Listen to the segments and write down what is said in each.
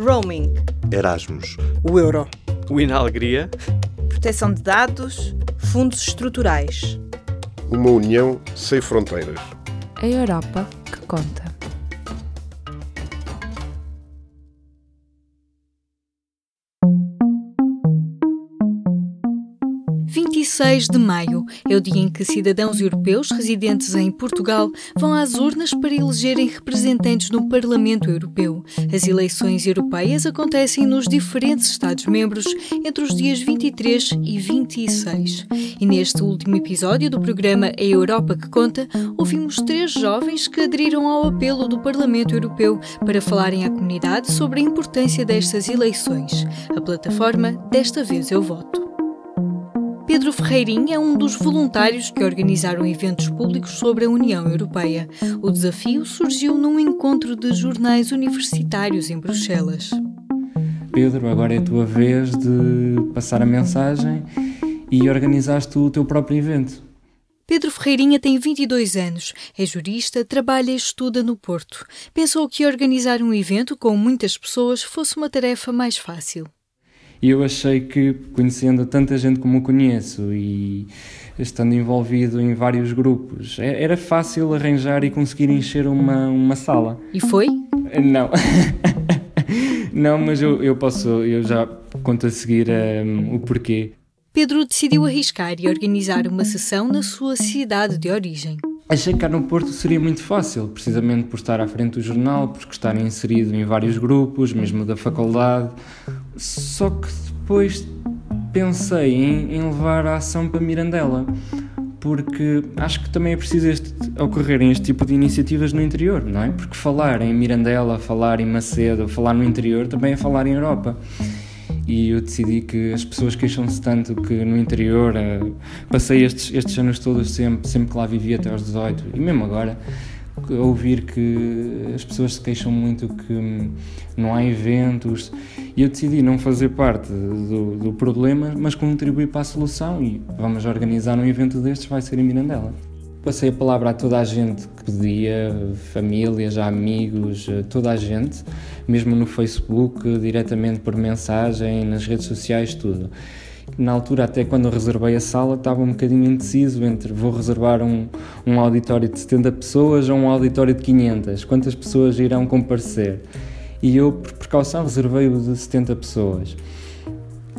Roaming. Erasmus. O euro. O Inalegria. Proteção de dados. Fundos estruturais. Uma união sem fronteiras. A Europa que conta. 26 de maio é o dia em que cidadãos europeus residentes em Portugal vão às urnas para elegerem representantes no Parlamento Europeu. As eleições europeias acontecem nos diferentes Estados-membros entre os dias 23 e 26. E neste último episódio do programa A Europa que Conta, ouvimos três jovens que aderiram ao apelo do Parlamento Europeu para falarem à comunidade sobre a importância destas eleições. A plataforma Desta Vez Eu Voto. Pedro Ferreirinha é um dos voluntários que organizaram eventos públicos sobre a União Europeia. O desafio surgiu num encontro de jornais universitários em Bruxelas. Pedro, agora é a tua vez de passar a mensagem e organizaste o teu próprio evento. Pedro Ferreirinha tem 22 anos, é jurista, trabalha e estuda no Porto. Pensou que organizar um evento com muitas pessoas fosse uma tarefa mais fácil. E eu achei que, conhecendo tanta gente como conheço e estando envolvido em vários grupos, é, era fácil arranjar e conseguir encher uma, uma sala. E foi? Não. Não, mas eu, eu posso, eu já conto a seguir um, o porquê. Pedro decidiu arriscar e organizar uma sessão na sua cidade de origem. Achei que cá no Porto seria muito fácil, precisamente por estar à frente do jornal, por estar inserido em vários grupos, mesmo da faculdade. Só que depois pensei em, em levar a ação para Mirandela, porque acho que também é preciso este, ocorrerem este tipo de iniciativas no interior, não é? Porque falar em Mirandela, falar em Macedo, falar no interior também é falar em Europa e eu decidi que as pessoas queixam-se tanto que no interior uh, passei estes, estes anos todos sempre, sempre que lá vivi até aos 18 e mesmo agora ouvir que as pessoas se queixam muito que hum, não há eventos. E eu decidi não fazer parte do, do problema mas contribuir para a solução. E vamos organizar um evento destes vai ser em Mirandela Passei a palavra a toda a gente que podia, famílias, amigos, toda a gente, mesmo no Facebook, diretamente por mensagem, nas redes sociais, tudo. Na altura, até quando reservei a sala, estava um bocadinho indeciso entre vou reservar um, um auditório de 70 pessoas ou um auditório de 500. Quantas pessoas irão comparecer? E eu, por precaução, reservei o de 70 pessoas.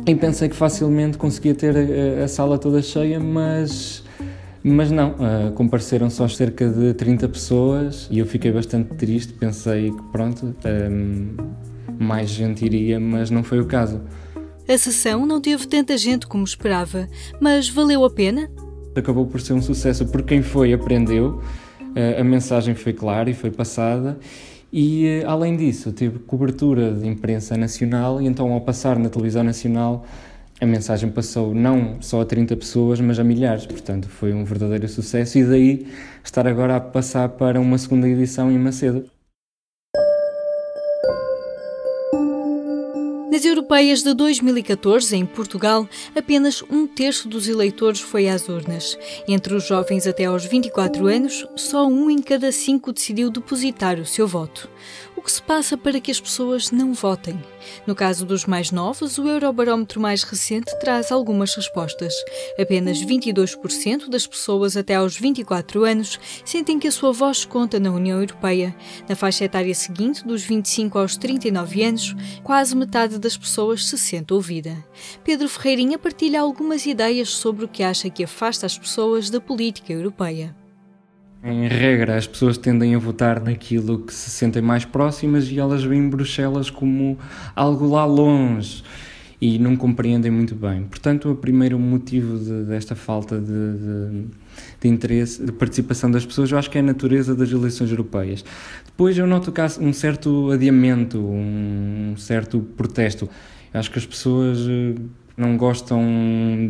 E pensei que facilmente conseguia ter a, a sala toda cheia, mas mas não, uh, compareceram só cerca de 30 pessoas e eu fiquei bastante triste. Pensei que, pronto, um, mais gente iria, mas não foi o caso. A sessão não teve tanta gente como esperava, mas valeu a pena? Acabou por ser um sucesso porque quem foi aprendeu, uh, a mensagem foi clara e foi passada. E uh, além disso, teve cobertura de imprensa nacional, e então, ao passar na televisão nacional, a mensagem passou não só a 30 pessoas, mas a milhares, portanto foi um verdadeiro sucesso e daí estar agora a passar para uma segunda edição em Macedo. Nas europeias de 2014, em Portugal, apenas um terço dos eleitores foi às urnas. Entre os jovens até aos 24 anos, só um em cada cinco decidiu depositar o seu voto. O que se passa para que as pessoas não votem? No caso dos mais novos, o Eurobarómetro mais recente traz algumas respostas. Apenas 22% das pessoas até aos 24 anos sentem que a sua voz conta na União Europeia. Na faixa etária seguinte, dos 25 aos 39 anos, quase metade das pessoas se sente ouvida. Pedro Ferreirinha partilha algumas ideias sobre o que acha que afasta as pessoas da política europeia. Em regra, as pessoas tendem a votar naquilo que se sentem mais próximas e elas veem Bruxelas como algo lá longe e não compreendem muito bem. Portanto, o primeiro motivo de, desta falta de, de, de, interesse, de participação das pessoas, eu acho que é a natureza das eleições europeias. Depois eu noto um certo adiamento, um certo protesto. Eu acho que as pessoas eh, não gostam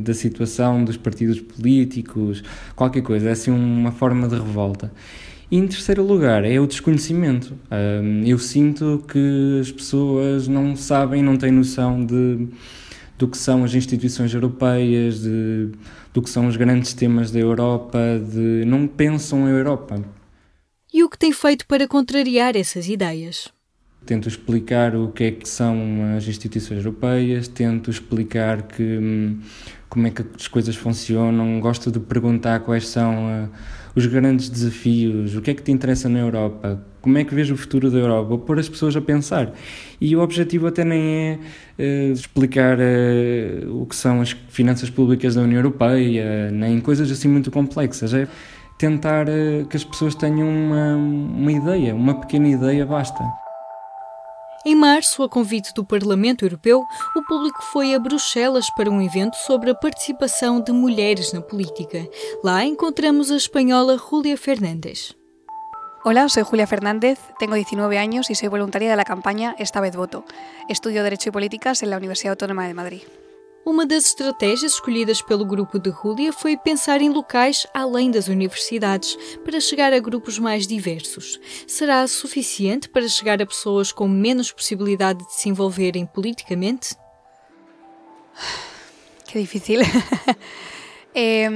da situação dos partidos políticos, qualquer coisa, é assim uma forma de revolta. E em terceiro lugar é o desconhecimento. Eu sinto que as pessoas não sabem, não têm noção de, do que são as instituições europeias, de, do que são os grandes temas da Europa, de, não pensam a Europa. E o que tem feito para contrariar essas ideias? Tento explicar o que é que são as instituições europeias, tento explicar que, hum, como é que as coisas funcionam, gosto de perguntar quais são uh, os grandes desafios, o que é que te interessa na Europa, como é que vês o futuro da Europa, pôr as pessoas a pensar. E o objetivo até nem é uh, explicar uh, o que são as finanças públicas da União Europeia, nem coisas assim muito complexas, é tentar que as pessoas tenham uma, uma ideia, uma pequena ideia basta. Em março, a convite do Parlamento Europeu, o público foi a Bruxelas para um evento sobre a participação de mulheres na política. Lá encontramos a espanhola Julia Fernández. Hola, soy Julia Fernández, tengo 19 años y soy voluntaria de la campaña Esta vez voto. Estudio Derecho y Políticas en la Universidad Autónoma de Madrid. Uma das estratégias escolhidas pelo grupo de Julia foi pensar em locais além das universidades para chegar a grupos mais diversos. Será suficiente para chegar a pessoas com menos possibilidade de se envolverem politicamente? Qué difícil. eh,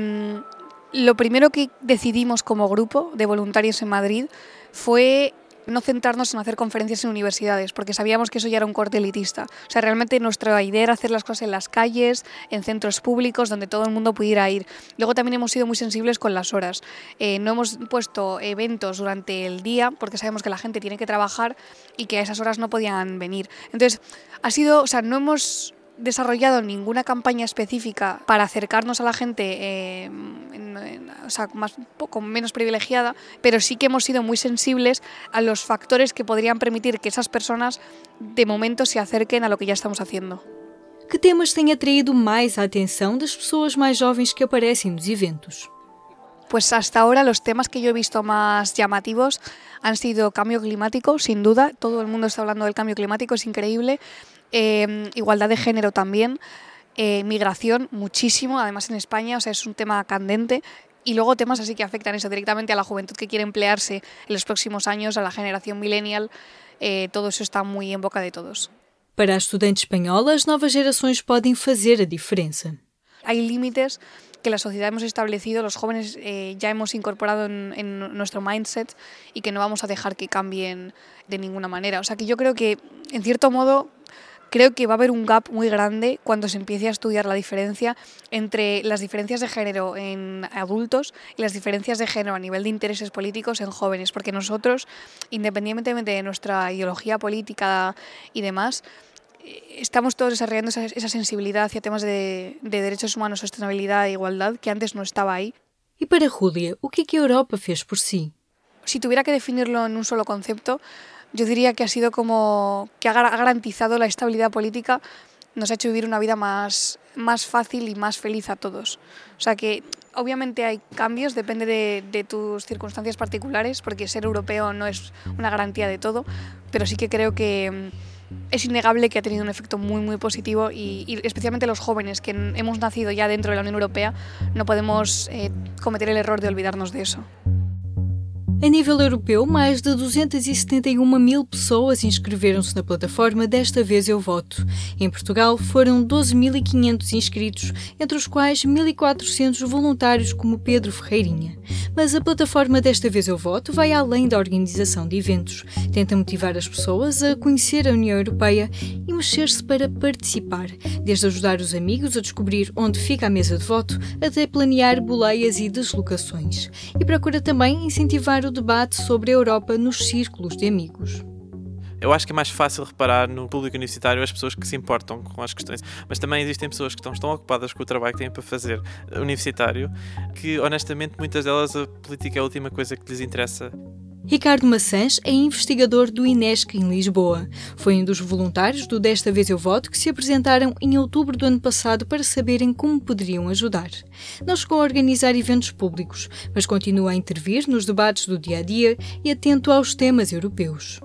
lo primero que decidimos como grupo de voluntarios en Madrid fue no centrarnos en hacer conferencias en universidades, porque sabíamos que eso ya era un corte elitista. O sea, realmente nuestra idea era hacer las cosas en las calles, en centros públicos, donde todo el mundo pudiera ir. Luego también hemos sido muy sensibles con las horas. Eh, no hemos puesto eventos durante el día, porque sabemos que la gente tiene que trabajar y que a esas horas no podían venir. Entonces, ha sido, o sea, no hemos desarrollado ninguna campaña específica para acercarnos a la gente eh, o sea, más, poco menos privilegiada, pero sí que hemos sido muy sensibles a los factores que podrían permitir que esas personas de momento se acerquen a lo que ya estamos haciendo. Que temas têm atraído mais a atenção das pessoas mais jovens que aparecem nos eventos? Pues hasta ahora los temas que yo he visto más llamativos han sido cambio climático, sin duda. Todo el mundo está hablando del cambio climático, es increíble. Eh, igualdad de género también. Eh, migración, muchísimo, además en España, o sea, es un tema candente. Y luego temas así que afectan eso directamente a la juventud que quiere emplearse en los próximos años, a la generación millennial. Eh, todo eso está muy en boca de todos. Para a estudante espanhola, as novas gerações podem fazer a diferença. Hay límites que la sociedad hemos establecido, los jóvenes eh, ya hemos incorporado en, en, nuestro mindset y que no vamos a dejar que cambien de ninguna manera. O sea que yo creo que, en cierto modo, creo que va a haber un gap muy grande cuando se empiece a estudiar la diferencia entre las diferencias de género en adultos y las diferencias de género a nivel de intereses políticos en jóvenes, porque nosotros, independientemente de nuestra ideología política y demás, estamos todos desarrollando esa, esa sensibilidad hacia temas de, de, derechos humanos, sostenibilidad e igualdad que antes no estaba ahí. E para Julia, o que é que a Europa fez por si? Si tuviera que definirlo en un solo concepto, yo diría que ha sido como que ha garantizado la estabilidad política, nos ha hecho vivir una vida más, más fácil y más feliz a todos. O sea que obviamente hay cambios, depende de, de, tus circunstancias particulares, porque ser europeo no es una garantía de todo, pero sí que creo que es innegable que ha tenido un efecto muy muy positivo y, especialmente los jóvenes que hemos nacido ya dentro de la Unión Europea no podemos eh, cometer el error de olvidarnos de eso. A nível europeu, mais de 271 mil pessoas inscreveram-se na plataforma Desta Vez Eu Voto. Em Portugal, foram 12.500 inscritos, entre os quais 1.400 voluntários como Pedro Ferreirinha. Mas a plataforma Desta Vez Eu Voto vai além da organização de eventos. Tenta motivar as pessoas a conhecer a União Europeia e mexer-se para participar, desde ajudar os amigos a descobrir onde fica a mesa de voto, até planear boleias e deslocações. E procura também incentivar o debate sobre a Europa nos círculos de amigos. Eu acho que é mais fácil reparar no público universitário as pessoas que se importam com as questões, mas também existem pessoas que estão tão ocupadas com o trabalho que têm para fazer universitário que, honestamente, muitas delas a política é a última coisa que lhes interessa. Ricardo Maçãs é investigador do INESC em Lisboa. Foi um dos voluntários do Desta Vez Eu Voto que se apresentaram em outubro do ano passado para saberem como poderiam ajudar. Não chegou a organizar eventos públicos, mas continua a intervir nos debates do dia a dia e atento aos temas europeus.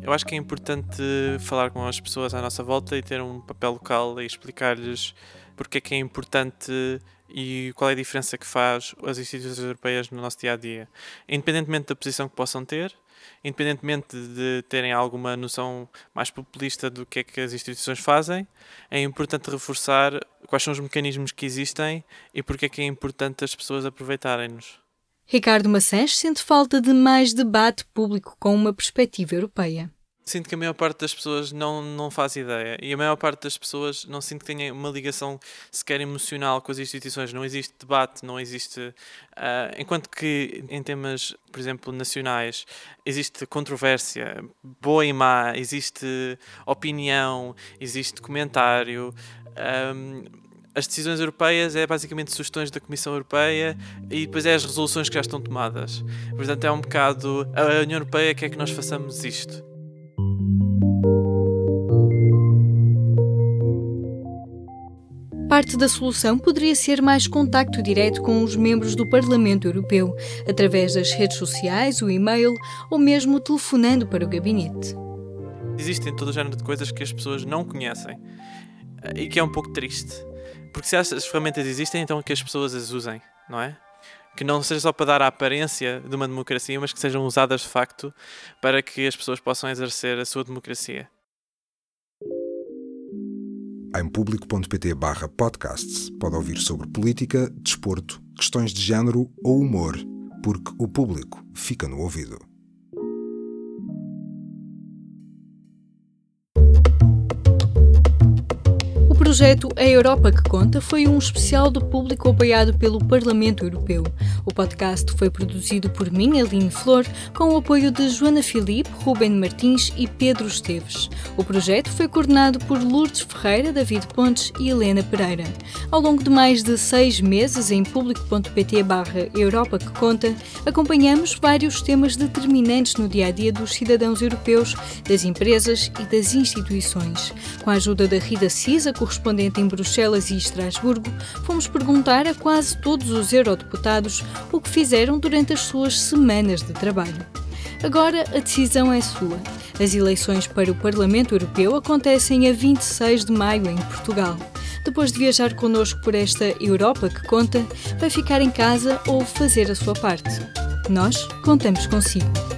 Eu acho que é importante falar com as pessoas à nossa volta e ter um papel local e explicar-lhes porque é que é importante e qual é a diferença que faz as instituições europeias no nosso dia a dia. Independentemente da posição que possam ter, independentemente de terem alguma noção mais populista do que é que as instituições fazem, é importante reforçar quais são os mecanismos que existem e porque é que é importante as pessoas aproveitarem-nos. Ricardo Maçãs sente falta de mais debate público com uma perspectiva europeia. Sinto que a maior parte das pessoas não, não faz ideia. E a maior parte das pessoas não sinto que tenha uma ligação sequer emocional com as instituições. Não existe debate, não existe. Uh, enquanto que em temas, por exemplo, nacionais, existe controvérsia, boa e má, existe opinião, existe comentário. Um, as decisões europeias é basicamente sugestões da Comissão Europeia e depois é as resoluções que já estão tomadas. Portanto, é um bocado a União Europeia quer que nós façamos isto. Parte da solução poderia ser mais contacto direto com os membros do Parlamento Europeu, através das redes sociais, o e-mail ou mesmo telefonando para o gabinete. Existem todo o género de coisas que as pessoas não conhecem e que é um pouco triste. Porque se as ferramentas existem, então que as pessoas as usem, não é? Que não seja só para dar a aparência de uma democracia, mas que sejam usadas de facto para que as pessoas possam exercer a sua democracia. Em público.pt podcasts pode ouvir sobre política, desporto, questões de género ou humor, porque o público fica no ouvido. Projeto A Europa que Conta foi um especial do público apoiado pelo Parlamento Europeu. O podcast foi produzido por mim, Aline Flor, com o apoio de Joana Filipe, Ruben Martins e Pedro Esteves. O projeto foi coordenado por Lourdes Ferreira, David Pontes e Helena Pereira. Ao longo de mais de seis meses, em público.pt barra Europa que Conta, acompanhamos vários temas determinantes no dia-a-dia -dia dos cidadãos europeus, das empresas e das instituições. Com a ajuda da Rida Cisa, correspondente em Bruxelas e Estrasburgo, fomos perguntar a quase todos os eurodeputados o que fizeram durante as suas semanas de trabalho. Agora a decisão é sua. As eleições para o Parlamento Europeu acontecem a 26 de maio em Portugal. Depois de viajar connosco por esta Europa que conta, vai ficar em casa ou fazer a sua parte. Nós contamos consigo.